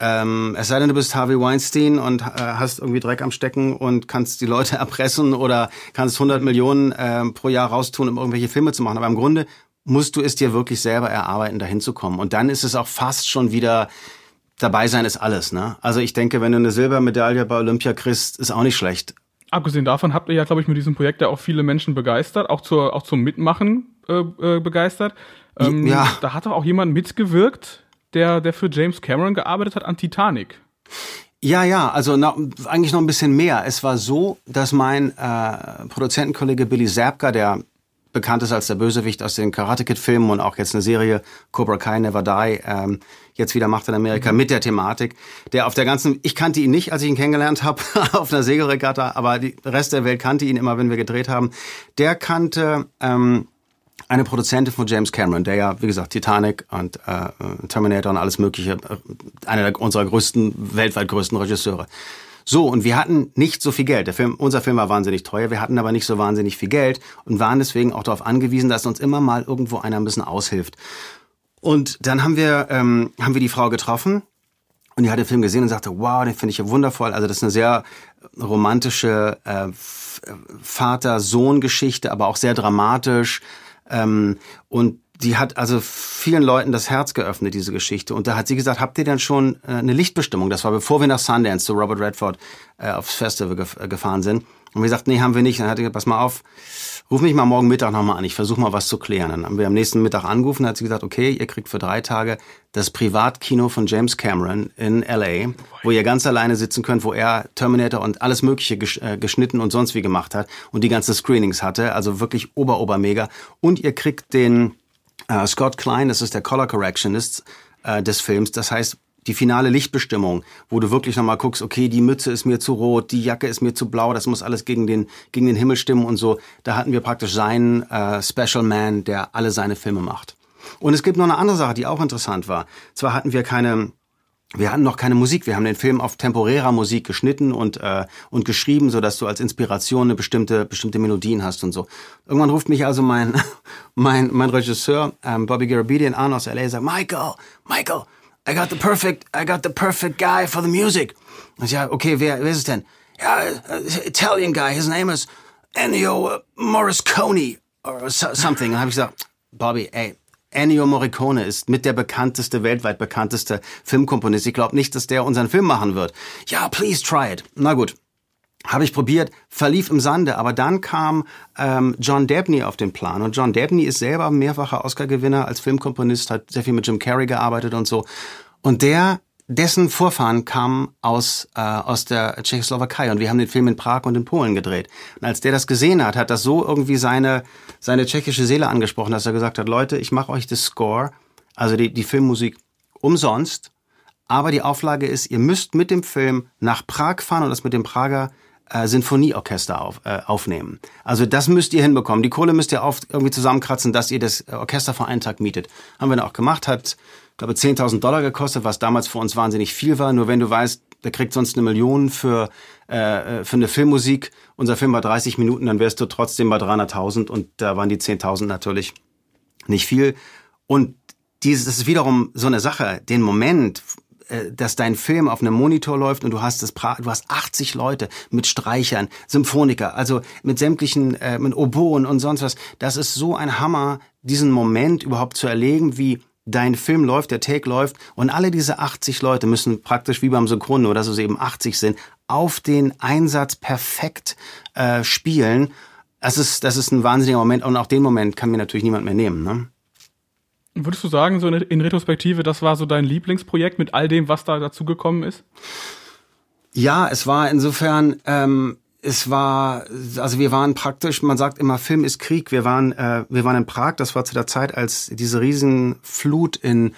ähm, es sei denn, du bist Harvey Weinstein und äh, hast irgendwie Dreck am Stecken und kannst die Leute erpressen oder kannst 100 Millionen äh, pro Jahr raustun, um irgendwelche Filme zu machen. Aber im Grunde musst du es dir wirklich selber erarbeiten, dahin zu kommen. Und dann ist es auch fast schon wieder dabei sein ist alles. Ne? Also ich denke, wenn du eine Silbermedaille bei Olympia kriegst, ist auch nicht schlecht. Abgesehen davon habt ihr ja, glaube ich, mit diesem Projekt ja auch viele Menschen begeistert, auch, zur, auch zum Mitmachen äh, äh, begeistert. Ähm, ja. Da hat doch auch jemand mitgewirkt, der, der für James Cameron gearbeitet hat an Titanic. Ja, ja, also na, eigentlich noch ein bisschen mehr. Es war so, dass mein äh, Produzentenkollege Billy Zabka, der bekannt ist als der Bösewicht aus den Karate Kid Filmen und auch jetzt eine Serie Cobra Kai Never Die ähm, jetzt wieder macht in Amerika mhm. mit der Thematik, der auf der ganzen ich kannte ihn nicht, als ich ihn kennengelernt habe auf einer Segelregatta, aber die Rest der Welt kannte ihn immer, wenn wir gedreht haben. Der kannte ähm, eine Produzentin von James Cameron, der ja, wie gesagt, Titanic und äh, Terminator und alles Mögliche, äh, einer unserer größten, weltweit größten Regisseure. So, und wir hatten nicht so viel Geld. Der Film, unser Film war wahnsinnig teuer, wir hatten aber nicht so wahnsinnig viel Geld und waren deswegen auch darauf angewiesen, dass uns immer mal irgendwo einer ein bisschen aushilft. Und dann haben wir, ähm, haben wir die Frau getroffen und die hat den Film gesehen und sagte, wow, den finde ich ja wundervoll. Also das ist eine sehr romantische äh, Vater-Sohn-Geschichte, aber auch sehr dramatisch. Ähm, und die hat also vielen Leuten das Herz geöffnet, diese Geschichte. Und da hat sie gesagt, habt ihr denn schon äh, eine Lichtbestimmung? Das war bevor wir nach Sundance zu Robert Redford äh, aufs Festival äh, gefahren sind. Und wir gesagt, nee, haben wir nicht. Dann hat sie gesagt, pass mal auf, ruf mich mal morgen Mittag nochmal an. Ich versuche mal was zu klären. Dann haben wir am nächsten Mittag angerufen. Dann hat sie gesagt, okay, ihr kriegt für drei Tage das Privatkino von James Cameron in L.A., wo ihr ganz alleine sitzen könnt, wo er Terminator und alles Mögliche geschnitten und sonst wie gemacht hat und die ganze Screenings hatte. Also wirklich ober, ober mega. Und ihr kriegt den äh, Scott Klein, das ist der Color Correctionist äh, des Films. Das heißt, die finale Lichtbestimmung, wo du wirklich nochmal guckst, okay, die Mütze ist mir zu rot, die Jacke ist mir zu blau, das muss alles gegen den, gegen den Himmel stimmen und so. Da hatten wir praktisch seinen äh, Special Man, der alle seine Filme macht. Und es gibt noch eine andere Sache, die auch interessant war. Zwar hatten wir keine wir hatten noch keine Musik. Wir haben den Film auf temporärer Musik geschnitten und äh, und geschrieben, so dass du als Inspiration eine bestimmte bestimmte Melodien hast und so. Irgendwann ruft mich also mein mein mein Regisseur ähm, Bobby Garabedian an aus LA und sagt Michael Michael I got the perfect I got the perfect guy for the music. Und ich ja okay wer wer ist es denn? Ja uh, Italian guy. His name is Ennio Morricone or something. Und habe ich gesagt Bobby ey Ennio Morricone ist mit der bekannteste, weltweit bekannteste Filmkomponist. Ich glaube nicht, dass der unseren Film machen wird. Ja, please try it. Na gut. Habe ich probiert, verlief im Sande, aber dann kam ähm, John Dabney auf den Plan. Und John Dabney ist selber mehrfacher Oscar-Gewinner als Filmkomponist, hat sehr viel mit Jim Carrey gearbeitet und so. Und der dessen Vorfahren kamen aus, äh, aus der Tschechoslowakei und wir haben den Film in Prag und in Polen gedreht. Und als der das gesehen hat, hat das so irgendwie seine, seine tschechische Seele angesprochen, dass er gesagt hat, Leute, ich mache euch das Score, also die, die Filmmusik, umsonst, aber die Auflage ist, ihr müsst mit dem Film nach Prag fahren und das mit dem Prager äh, Sinfonieorchester auf, äh, aufnehmen. Also das müsst ihr hinbekommen. Die Kohle müsst ihr auf, irgendwie zusammenkratzen, dass ihr das Orchester für einen Tag mietet. Haben wir dann auch gemacht, hat glaube 10.000 Dollar gekostet, was damals für uns wahnsinnig viel war. Nur wenn du weißt, der kriegt sonst eine Million für, äh, für eine Filmmusik. Unser Film war 30 Minuten, dann wärst du trotzdem bei 300.000 und da waren die 10.000 natürlich nicht viel. Und dieses das ist wiederum so eine Sache, den Moment, äh, dass dein Film auf einem Monitor läuft und du hast das du hast 80 Leute mit Streichern, Symphoniker, also mit sämtlichen äh, mit Oboen und sonst was. Das ist so ein Hammer, diesen Moment überhaupt zu erlegen, wie dein Film läuft, der Take läuft und alle diese 80 Leute müssen praktisch wie beim Synchron, nur dass es eben 80 sind, auf den Einsatz perfekt äh, spielen. Das ist, das ist ein wahnsinniger Moment und auch den Moment kann mir natürlich niemand mehr nehmen. Ne? Würdest du sagen, so in Retrospektive, das war so dein Lieblingsprojekt mit all dem, was da dazugekommen ist? Ja, es war insofern ähm, es war, also wir waren praktisch, man sagt immer, Film ist Krieg. Wir waren, äh, wir waren in Prag, das war zu der Zeit, als diese Riesenflut in,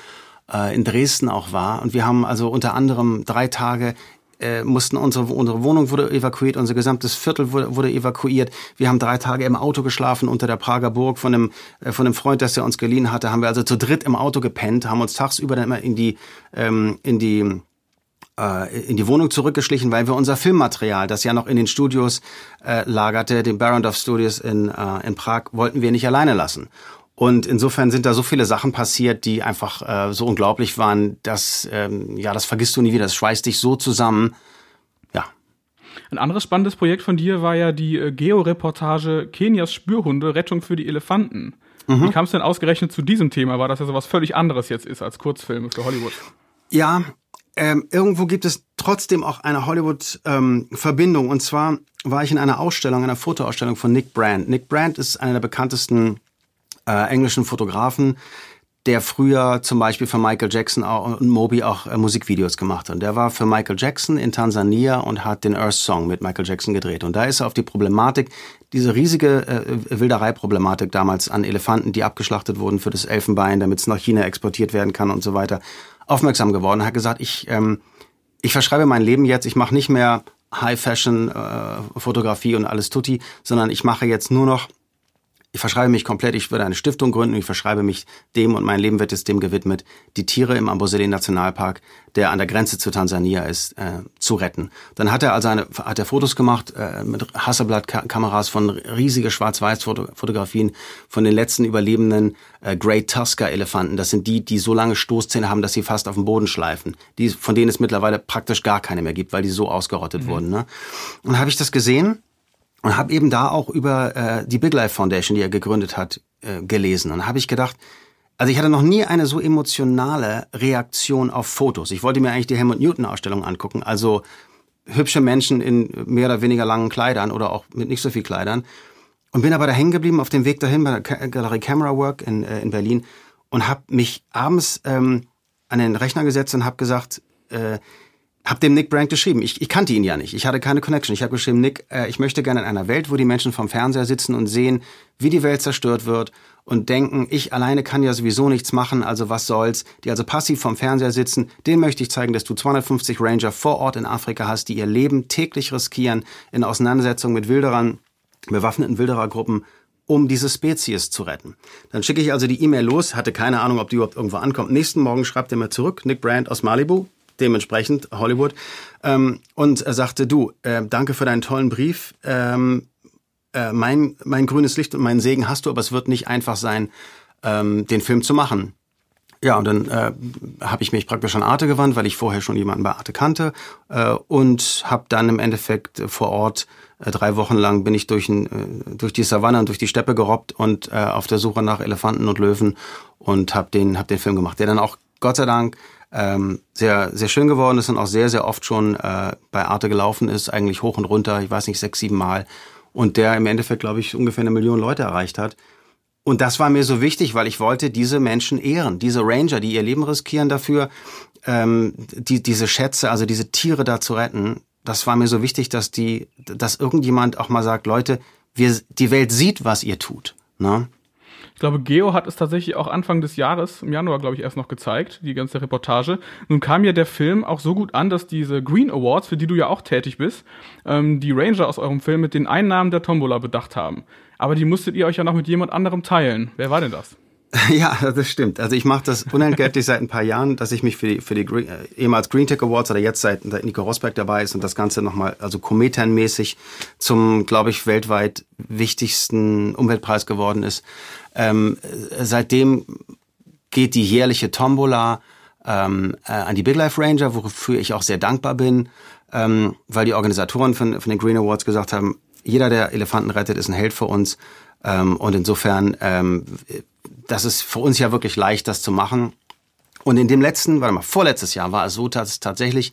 äh, in Dresden auch war. Und wir haben also unter anderem drei Tage äh, mussten unsere, unsere Wohnung wurde evakuiert, unser gesamtes Viertel wurde, wurde evakuiert. Wir haben drei Tage im Auto geschlafen unter der Prager Burg von einem, äh, von einem Freund, das er uns geliehen hatte. Haben wir also zu dritt im Auto gepennt, haben uns tagsüber dann immer in die, ähm, in die in die Wohnung zurückgeschlichen, weil wir unser Filmmaterial, das ja noch in den Studios äh, lagerte, den Barondov Studios in, äh, in Prag, wollten wir nicht alleine lassen. Und insofern sind da so viele Sachen passiert, die einfach äh, so unglaublich waren, dass ähm, ja das vergisst du nie wieder. Das schweißt dich so zusammen. Ja. Ein anderes spannendes Projekt von dir war ja die äh, Georeportage Kenias Spürhunde Rettung für die Elefanten. Mhm. Wie kam es denn ausgerechnet zu diesem Thema? War das ja so was völlig anderes jetzt ist als Kurzfilme für Hollywood? Ja, ähm, irgendwo gibt es trotzdem auch eine Hollywood-Verbindung. Ähm, und zwar war ich in einer Ausstellung, einer Fotoausstellung von Nick Brandt. Nick Brandt ist einer der bekanntesten äh, englischen Fotografen, der früher zum Beispiel für Michael Jackson und Moby auch äh, Musikvideos gemacht hat. Und der war für Michael Jackson in Tansania und hat den Earth Song mit Michael Jackson gedreht. Und da ist er auf die Problematik, diese riesige äh, Wilderei-Problematik damals an Elefanten, die abgeschlachtet wurden für das Elfenbein, damit es nach China exportiert werden kann und so weiter, aufmerksam geworden. Hat gesagt, ich, ähm, ich verschreibe mein Leben jetzt, ich mache nicht mehr High-Fashion-Fotografie äh, und alles tutti, sondern ich mache jetzt nur noch ich verschreibe mich komplett, ich würde eine Stiftung gründen, ich verschreibe mich dem und mein Leben wird jetzt dem gewidmet, die Tiere im Amboseli Nationalpark, der an der Grenze zu Tansania ist, äh, zu retten. Dann hat er also eine, hat er Fotos gemacht äh, mit Hasselblatt-Kameras von riesige Schwarz-Weiß-Fotografien von den letzten überlebenden äh, Great Tusker-Elefanten. Das sind die, die so lange Stoßzähne haben, dass sie fast auf dem Boden schleifen. Die, von denen es mittlerweile praktisch gar keine mehr gibt, weil die so ausgerottet mhm. wurden. Ne? Und habe ich das gesehen und habe eben da auch über äh, die Big Life Foundation, die er gegründet hat, äh, gelesen. Und habe ich gedacht, also ich hatte noch nie eine so emotionale Reaktion auf Fotos. Ich wollte mir eigentlich die Helmut Newton Ausstellung angucken, also hübsche Menschen in mehr oder weniger langen Kleidern oder auch mit nicht so viel Kleidern. Und bin aber da hängen geblieben auf dem Weg dahin bei der Galerie Camera Work in, äh, in Berlin und habe mich abends ähm, an den Rechner gesetzt und habe gesagt, äh, habe dem Nick Brandt geschrieben. Ich, ich kannte ihn ja nicht. Ich hatte keine Connection. Ich habe geschrieben, Nick, äh, ich möchte gerne in einer Welt, wo die Menschen vom Fernseher sitzen und sehen, wie die Welt zerstört wird und denken, ich alleine kann ja sowieso nichts machen, also was soll's. Die also passiv vom Fernseher sitzen, denen möchte ich zeigen, dass du 250 Ranger vor Ort in Afrika hast, die ihr Leben täglich riskieren in Auseinandersetzung mit Wilderern, bewaffneten Wilderergruppen um diese Spezies zu retten. Dann schicke ich also die E-Mail los, hatte keine Ahnung, ob die überhaupt irgendwo ankommt. Nächsten Morgen schreibt er mir zurück, Nick Brandt aus Malibu, dementsprechend Hollywood, ähm, und er sagte, du, äh, danke für deinen tollen Brief. Ähm, äh, mein, mein grünes Licht und meinen Segen hast du, aber es wird nicht einfach sein, ähm, den Film zu machen. Ja, und dann äh, habe ich mich praktisch an Arte gewandt, weil ich vorher schon jemanden bei Arte kannte äh, und habe dann im Endeffekt vor Ort äh, drei Wochen lang bin ich durch, ein, äh, durch die Savanne und durch die Steppe gerobbt und äh, auf der Suche nach Elefanten und Löwen und habe den, hab den Film gemacht, der dann auch Gott sei Dank ähm, sehr, sehr schön geworden ist und auch sehr, sehr oft schon äh, bei Arte gelaufen ist, eigentlich hoch und runter, ich weiß nicht, sechs, sieben Mal. Und der im Endeffekt, glaube ich, ungefähr eine Million Leute erreicht hat. Und das war mir so wichtig, weil ich wollte diese Menschen ehren, diese Ranger, die ihr Leben riskieren dafür, ähm, die, diese Schätze, also diese Tiere da zu retten. Das war mir so wichtig, dass die, dass irgendjemand auch mal sagt, Leute, wir, die Welt sieht, was ihr tut. Ne? Glaube, Geo hat es tatsächlich auch Anfang des Jahres, im Januar, glaube ich, erst noch gezeigt, die ganze Reportage. Nun kam ja der Film auch so gut an, dass diese Green Awards, für die du ja auch tätig bist, ähm, die Ranger aus eurem Film mit den Einnahmen der Tombola bedacht haben. Aber die musstet ihr euch ja noch mit jemand anderem teilen. Wer war denn das? Ja, das stimmt. Also ich mache das unentgeltlich seit ein paar Jahren, dass ich mich für die, für die Green, äh, ehemals Green Tech Awards oder jetzt seit Nico Rosberg dabei ist und das Ganze nochmal, also kometenmäßig zum, glaube ich, weltweit wichtigsten Umweltpreis geworden ist. Ähm, seitdem geht die jährliche Tombola ähm, äh, an die Big Life Ranger, wofür ich auch sehr dankbar bin, ähm, weil die Organisatoren von, von den Green Awards gesagt haben, jeder, der Elefanten rettet, ist ein Held für uns. Ähm, und insofern, ähm, das ist für uns ja wirklich leicht, das zu machen. Und in dem letzten, warte mal, vorletztes Jahr war es so, dass tatsächlich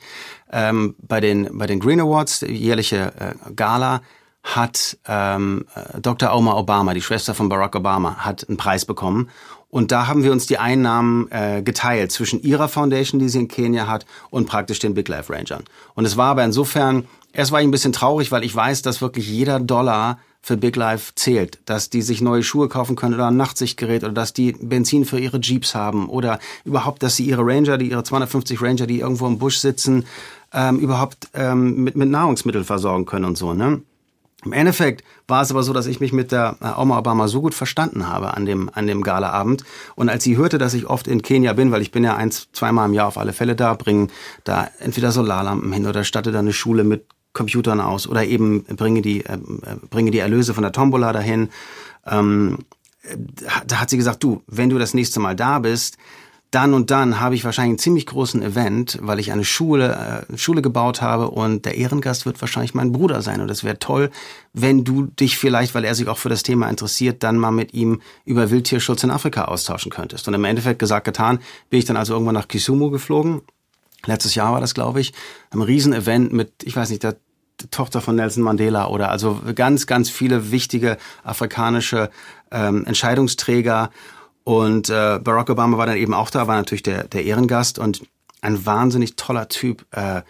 ähm, bei den bei den Green Awards, die jährliche äh, Gala, hat ähm, äh, Dr. Omar Obama, die Schwester von Barack Obama, hat einen Preis bekommen. Und da haben wir uns die Einnahmen äh, geteilt zwischen ihrer Foundation, die sie in Kenia hat, und praktisch den Big Life Rangern. Und es war aber insofern, erst war ich ein bisschen traurig, weil ich weiß, dass wirklich jeder Dollar für Big Life zählt, dass die sich neue Schuhe kaufen können oder ein Nachtsichtgerät oder dass die Benzin für ihre Jeeps haben oder überhaupt, dass sie ihre Ranger, die ihre 250 Ranger, die irgendwo im Busch sitzen, ähm, überhaupt ähm, mit, mit Nahrungsmitteln versorgen können und so. Ne? Im Endeffekt war es aber so, dass ich mich mit der äh, Oma Obama so gut verstanden habe an dem, an dem Galaabend. Und als sie hörte, dass ich oft in Kenia bin, weil ich bin ja eins, zweimal im Jahr auf alle Fälle da, bringe da entweder Solarlampen hin oder statte da eine Schule mit Computern aus oder eben bringe die, äh, bringe die Erlöse von der Tombola dahin. Ähm, da hat sie gesagt, du, wenn du das nächste Mal da bist, dann und dann habe ich wahrscheinlich einen ziemlich großen Event, weil ich eine Schule, äh, Schule gebaut habe und der Ehrengast wird wahrscheinlich mein Bruder sein. Und es wäre toll, wenn du dich vielleicht, weil er sich auch für das Thema interessiert, dann mal mit ihm über Wildtierschutz in Afrika austauschen könntest. Und im Endeffekt gesagt, getan, bin ich dann also irgendwann nach Kisumu geflogen. Letztes Jahr war das, glaube ich. Ein Riesenevent mit, ich weiß nicht, der Tochter von Nelson Mandela oder also ganz, ganz viele wichtige afrikanische ähm, Entscheidungsträger und äh, Barack Obama war dann eben auch da, war natürlich der, der Ehrengast und ein wahnsinnig toller Typ, äh,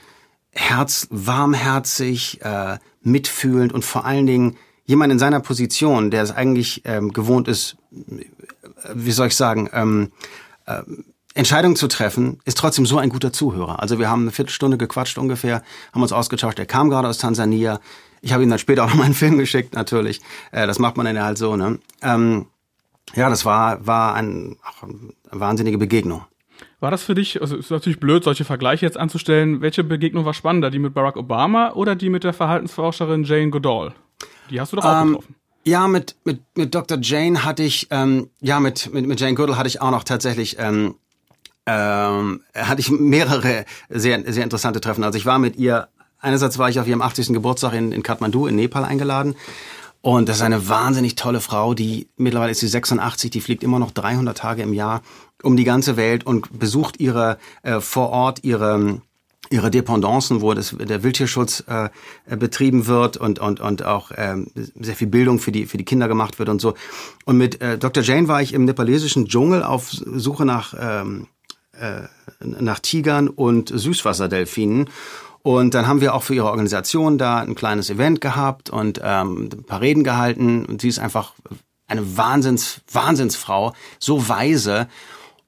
herz, warmherzig, äh, mitfühlend und vor allen Dingen jemand in seiner Position, der es eigentlich ähm, gewohnt ist, äh, wie soll ich sagen, ähm, äh, Entscheidungen zu treffen, ist trotzdem so ein guter Zuhörer. Also wir haben eine Viertelstunde gequatscht ungefähr, haben uns ausgetauscht. Er kam gerade aus Tansania. Ich habe ihm dann später auch noch mal einen Film geschickt, natürlich. Äh, das macht man dann halt so. Ne? Ähm, ja, das war, war ein, ach, eine wahnsinnige Begegnung. War das für dich, also ist natürlich blöd, solche Vergleiche jetzt anzustellen, welche Begegnung war spannender, die mit Barack Obama oder die mit der Verhaltensforscherin Jane Goodall? Die hast du doch auch ähm, getroffen. Ja, mit, mit, mit Dr. Jane hatte ich, ähm, ja, mit, mit, mit Jane Goodall hatte ich auch noch tatsächlich, ähm, ähm, hatte ich mehrere sehr, sehr interessante Treffen. Also ich war mit ihr, einerseits war ich auf ihrem 80. Geburtstag in, in Kathmandu in Nepal eingeladen und das ist eine wahnsinnig tolle Frau, die mittlerweile ist sie 86, die fliegt immer noch 300 Tage im Jahr um die ganze Welt und besucht ihre äh, vor Ort ihre ihre Dependancen, wo das, der Wildtierschutz äh, betrieben wird und und und auch ähm, sehr viel Bildung für die für die Kinder gemacht wird und so. Und mit äh, Dr. Jane war ich im nepalesischen Dschungel auf Suche nach ähm, äh, nach Tigern und Süßwasserdelfinen und dann haben wir auch für ihre Organisation da ein kleines Event gehabt und ähm, ein paar Reden gehalten. Und sie ist einfach eine Wahnsinns, Wahnsinnsfrau, so weise.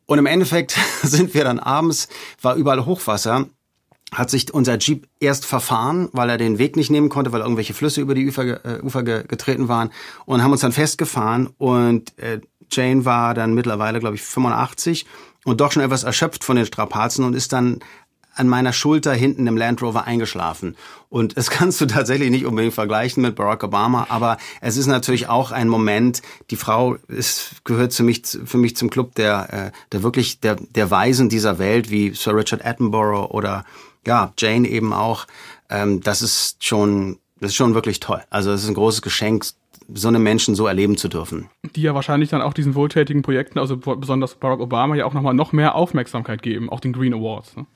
Und im Endeffekt sind wir dann abends, war überall Hochwasser, hat sich unser Jeep erst verfahren, weil er den Weg nicht nehmen konnte, weil irgendwelche Flüsse über die Ufer, äh, Ufer getreten waren und haben uns dann festgefahren und äh, Jane war dann mittlerweile, glaube ich, 85 und doch schon etwas erschöpft von den Strapazen und ist dann an meiner Schulter hinten im Land Rover eingeschlafen. Und das kannst du tatsächlich nicht unbedingt vergleichen mit Barack Obama, aber es ist natürlich auch ein Moment, die Frau ist, gehört zu mich, für mich zum Club der, äh, der wirklich, der, der Weisen dieser Welt, wie Sir Richard Attenborough oder, ja, Jane eben auch. Ähm, das ist schon, das ist schon wirklich toll. Also es ist ein großes Geschenk, so eine Menschen so erleben zu dürfen. Die ja wahrscheinlich dann auch diesen wohltätigen Projekten, also besonders Barack Obama, ja auch nochmal noch mehr Aufmerksamkeit geben, auch den Green Awards. Ne?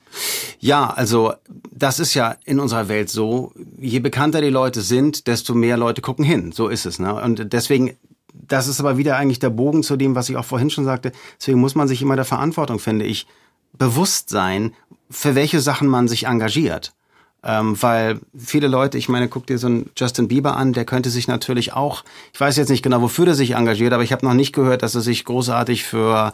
Ja, also das ist ja in unserer Welt so, je bekannter die Leute sind, desto mehr Leute gucken hin. So ist es. Ne? Und deswegen, das ist aber wieder eigentlich der Bogen zu dem, was ich auch vorhin schon sagte. Deswegen muss man sich immer der Verantwortung, finde ich, bewusst sein, für welche Sachen man sich engagiert. Ähm, weil viele Leute, ich meine, guck dir so einen Justin Bieber an, der könnte sich natürlich auch, ich weiß jetzt nicht genau, wofür der sich engagiert, aber ich habe noch nicht gehört, dass er sich großartig für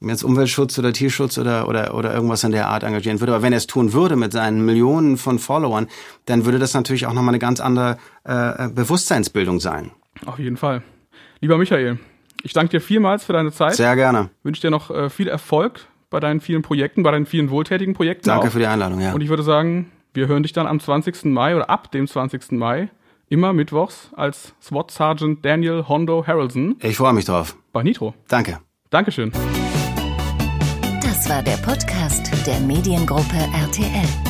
jetzt Umweltschutz oder Tierschutz oder, oder, oder irgendwas in der Art engagieren würde. Aber wenn er es tun würde mit seinen Millionen von Followern, dann würde das natürlich auch nochmal eine ganz andere äh, Bewusstseinsbildung sein. Auf jeden Fall. Lieber Michael, ich danke dir vielmals für deine Zeit. Sehr gerne. Wünsche dir noch äh, viel Erfolg bei deinen vielen Projekten, bei deinen vielen wohltätigen Projekten. Danke auch. für die Einladung, ja. Und ich würde sagen, wir hören dich dann am 20. Mai oder ab dem 20. Mai immer mittwochs als SWAT Sergeant Daniel Hondo Harrelson. Ich freue mich drauf. Bei Nitro. Danke. Dankeschön. Das war der Podcast der Mediengruppe RTL.